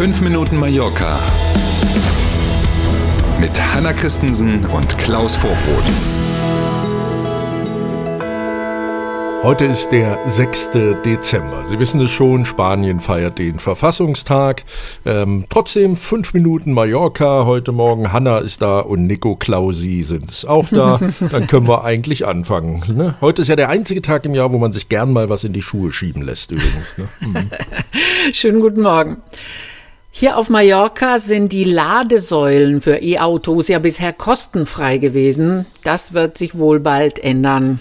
5 Minuten Mallorca mit Hanna Christensen und Klaus Vorbrot. Heute ist der 6. Dezember. Sie wissen es schon, Spanien feiert den Verfassungstag. Ähm, trotzdem fünf Minuten Mallorca heute Morgen. Hanna ist da und Nico Clausi sind es auch da. Dann können wir eigentlich anfangen. Ne? Heute ist ja der einzige Tag im Jahr, wo man sich gern mal was in die Schuhe schieben lässt übrigens. Ne? Mhm. Schönen guten Morgen. Hier auf Mallorca sind die Ladesäulen für E-Autos ja bisher kostenfrei gewesen. Das wird sich wohl bald ändern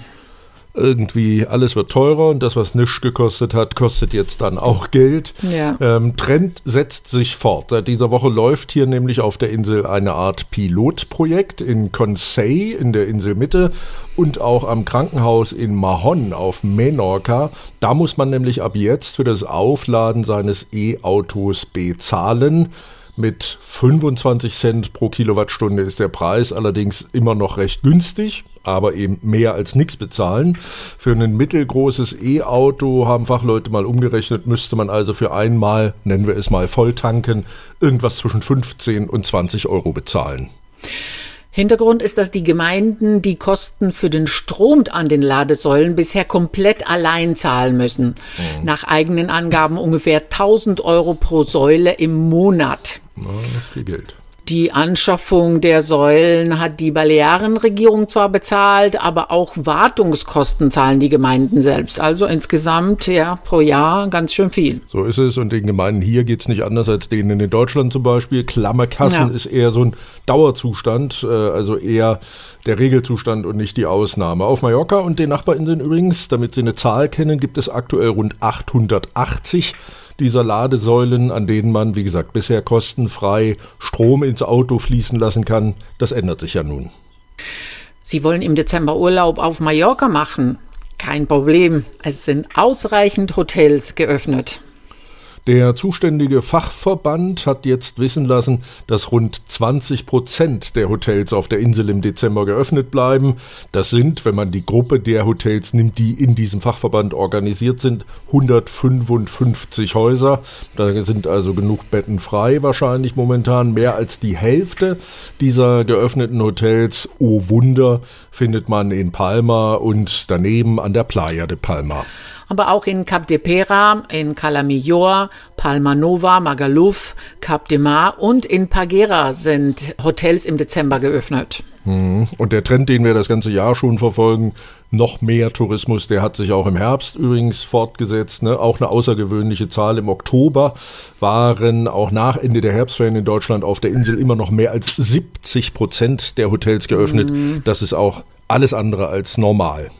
irgendwie alles wird teurer und das, was nichts gekostet hat, kostet jetzt dann auch Geld. Ja. Ähm, Trend setzt sich fort. Seit dieser Woche läuft hier nämlich auf der Insel eine Art Pilotprojekt in Consey in der Inselmitte und auch am Krankenhaus in Mahon auf Menorca. Da muss man nämlich ab jetzt für das Aufladen seines E-Autos bezahlen. Mit 25 Cent pro Kilowattstunde ist der Preis allerdings immer noch recht günstig, aber eben mehr als nichts bezahlen. Für ein mittelgroßes E-Auto haben Fachleute mal umgerechnet, müsste man also für einmal, nennen wir es mal Volltanken, irgendwas zwischen 15 und 20 Euro bezahlen. Hintergrund ist, dass die Gemeinden die Kosten für den Strom an den Ladesäulen bisher komplett allein zahlen müssen. Mhm. Nach eigenen Angaben ungefähr 1000 Euro pro Säule im Monat. Na, viel Geld. Die Anschaffung der Säulen hat die Balearenregierung zwar bezahlt, aber auch Wartungskosten zahlen die Gemeinden selbst. Also insgesamt ja pro Jahr ganz schön viel. So ist es und den Gemeinden hier geht es nicht anders als denen in Deutschland zum Beispiel. Klammerkassen ja. ist eher so ein Dauerzustand, äh, also eher der Regelzustand und nicht die Ausnahme. Auf Mallorca und den Nachbarinseln übrigens, damit Sie eine Zahl kennen, gibt es aktuell rund 880 dieser Ladesäulen, an denen man, wie gesagt, bisher kostenfrei Strom ins Auto fließen lassen kann. Das ändert sich ja nun. Sie wollen im Dezember Urlaub auf Mallorca machen? Kein Problem. Es sind ausreichend Hotels geöffnet. Der zuständige Fachverband hat jetzt wissen lassen, dass rund 20 Prozent der Hotels auf der Insel im Dezember geöffnet bleiben. Das sind, wenn man die Gruppe der Hotels nimmt, die in diesem Fachverband organisiert sind, 155 Häuser. Da sind also genug Betten frei wahrscheinlich momentan. Mehr als die Hälfte dieser geöffneten Hotels, oh Wunder, findet man in Palma und daneben an der Playa de Palma aber auch in Cap de Pera, in Calamillor, Palma Nova, Magaluf, Cap de Mar und in Pagera sind Hotels im Dezember geöffnet. Mhm. Und der Trend, den wir das ganze Jahr schon verfolgen, noch mehr Tourismus, der hat sich auch im Herbst übrigens fortgesetzt. Ne? Auch eine außergewöhnliche Zahl. Im Oktober waren auch nach Ende der Herbstferien in Deutschland auf der Insel immer noch mehr als 70 Prozent der Hotels geöffnet. Mhm. Das ist auch alles andere als normal.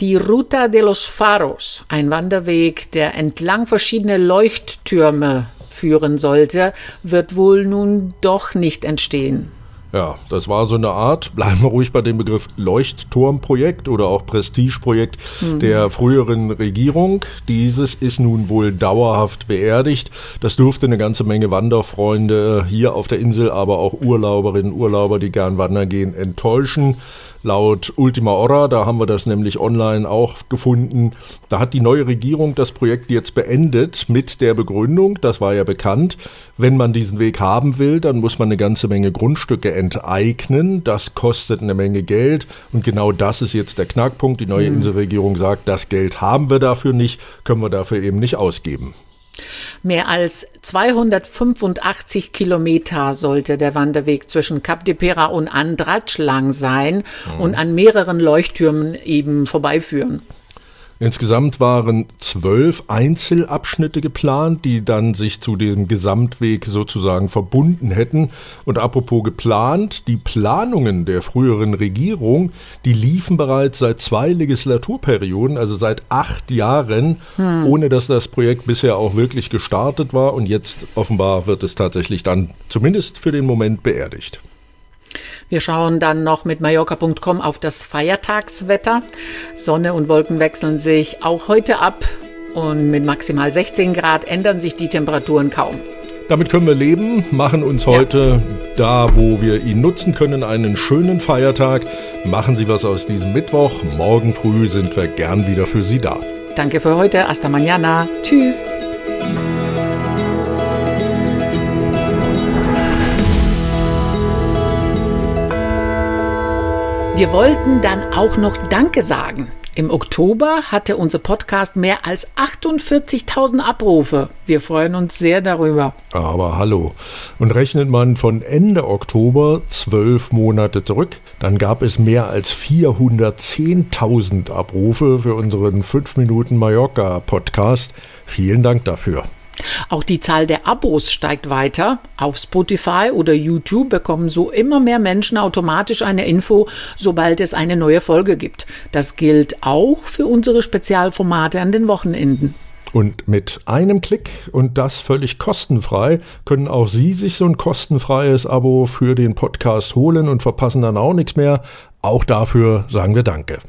Die Ruta de los Faros, ein Wanderweg, der entlang verschiedener Leuchttürme führen sollte, wird wohl nun doch nicht entstehen. Ja, das war so eine Art, bleiben wir ruhig bei dem Begriff Leuchtturmprojekt oder auch Prestigeprojekt mhm. der früheren Regierung. Dieses ist nun wohl dauerhaft beerdigt. Das dürfte eine ganze Menge Wanderfreunde hier auf der Insel, aber auch Urlauberinnen, Urlauber, die gern wandern gehen, enttäuschen. Laut Ultima Hora, da haben wir das nämlich online auch gefunden, da hat die neue Regierung das Projekt jetzt beendet mit der Begründung, das war ja bekannt, wenn man diesen Weg haben will, dann muss man eine ganze Menge Grundstücke enteignen, das kostet eine Menge Geld und genau das ist jetzt der Knackpunkt. Die neue hm. Inselregierung sagt, das Geld haben wir dafür nicht, können wir dafür eben nicht ausgeben. Mehr als 285 Kilometer sollte der Wanderweg zwischen Cap de Pera und Andratsch lang sein mhm. und an mehreren Leuchttürmen eben vorbeiführen. Insgesamt waren zwölf Einzelabschnitte geplant, die dann sich zu diesem Gesamtweg sozusagen verbunden hätten. Und apropos geplant, die Planungen der früheren Regierung, die liefen bereits seit zwei Legislaturperioden, also seit acht Jahren, hm. ohne dass das Projekt bisher auch wirklich gestartet war. Und jetzt offenbar wird es tatsächlich dann zumindest für den Moment beerdigt. Wir schauen dann noch mit Mallorca.com auf das Feiertagswetter. Sonne und Wolken wechseln sich auch heute ab und mit maximal 16 Grad ändern sich die Temperaturen kaum. Damit können wir leben, machen uns heute ja. da, wo wir ihn nutzen können, einen schönen Feiertag. Machen Sie was aus diesem Mittwoch. Morgen früh sind wir gern wieder für Sie da. Danke für heute. Hasta mañana. Tschüss. Wir wollten dann auch noch Danke sagen. Im Oktober hatte unser Podcast mehr als 48.000 Abrufe. Wir freuen uns sehr darüber. Aber hallo. Und rechnet man von Ende Oktober zwölf Monate zurück, dann gab es mehr als 410.000 Abrufe für unseren 5 Minuten Mallorca Podcast. Vielen Dank dafür. Auch die Zahl der Abos steigt weiter. Auf Spotify oder YouTube bekommen so immer mehr Menschen automatisch eine Info, sobald es eine neue Folge gibt. Das gilt auch für unsere Spezialformate an den Wochenenden. Und mit einem Klick und das völlig kostenfrei können auch Sie sich so ein kostenfreies Abo für den Podcast holen und verpassen dann auch nichts mehr. Auch dafür sagen wir Danke.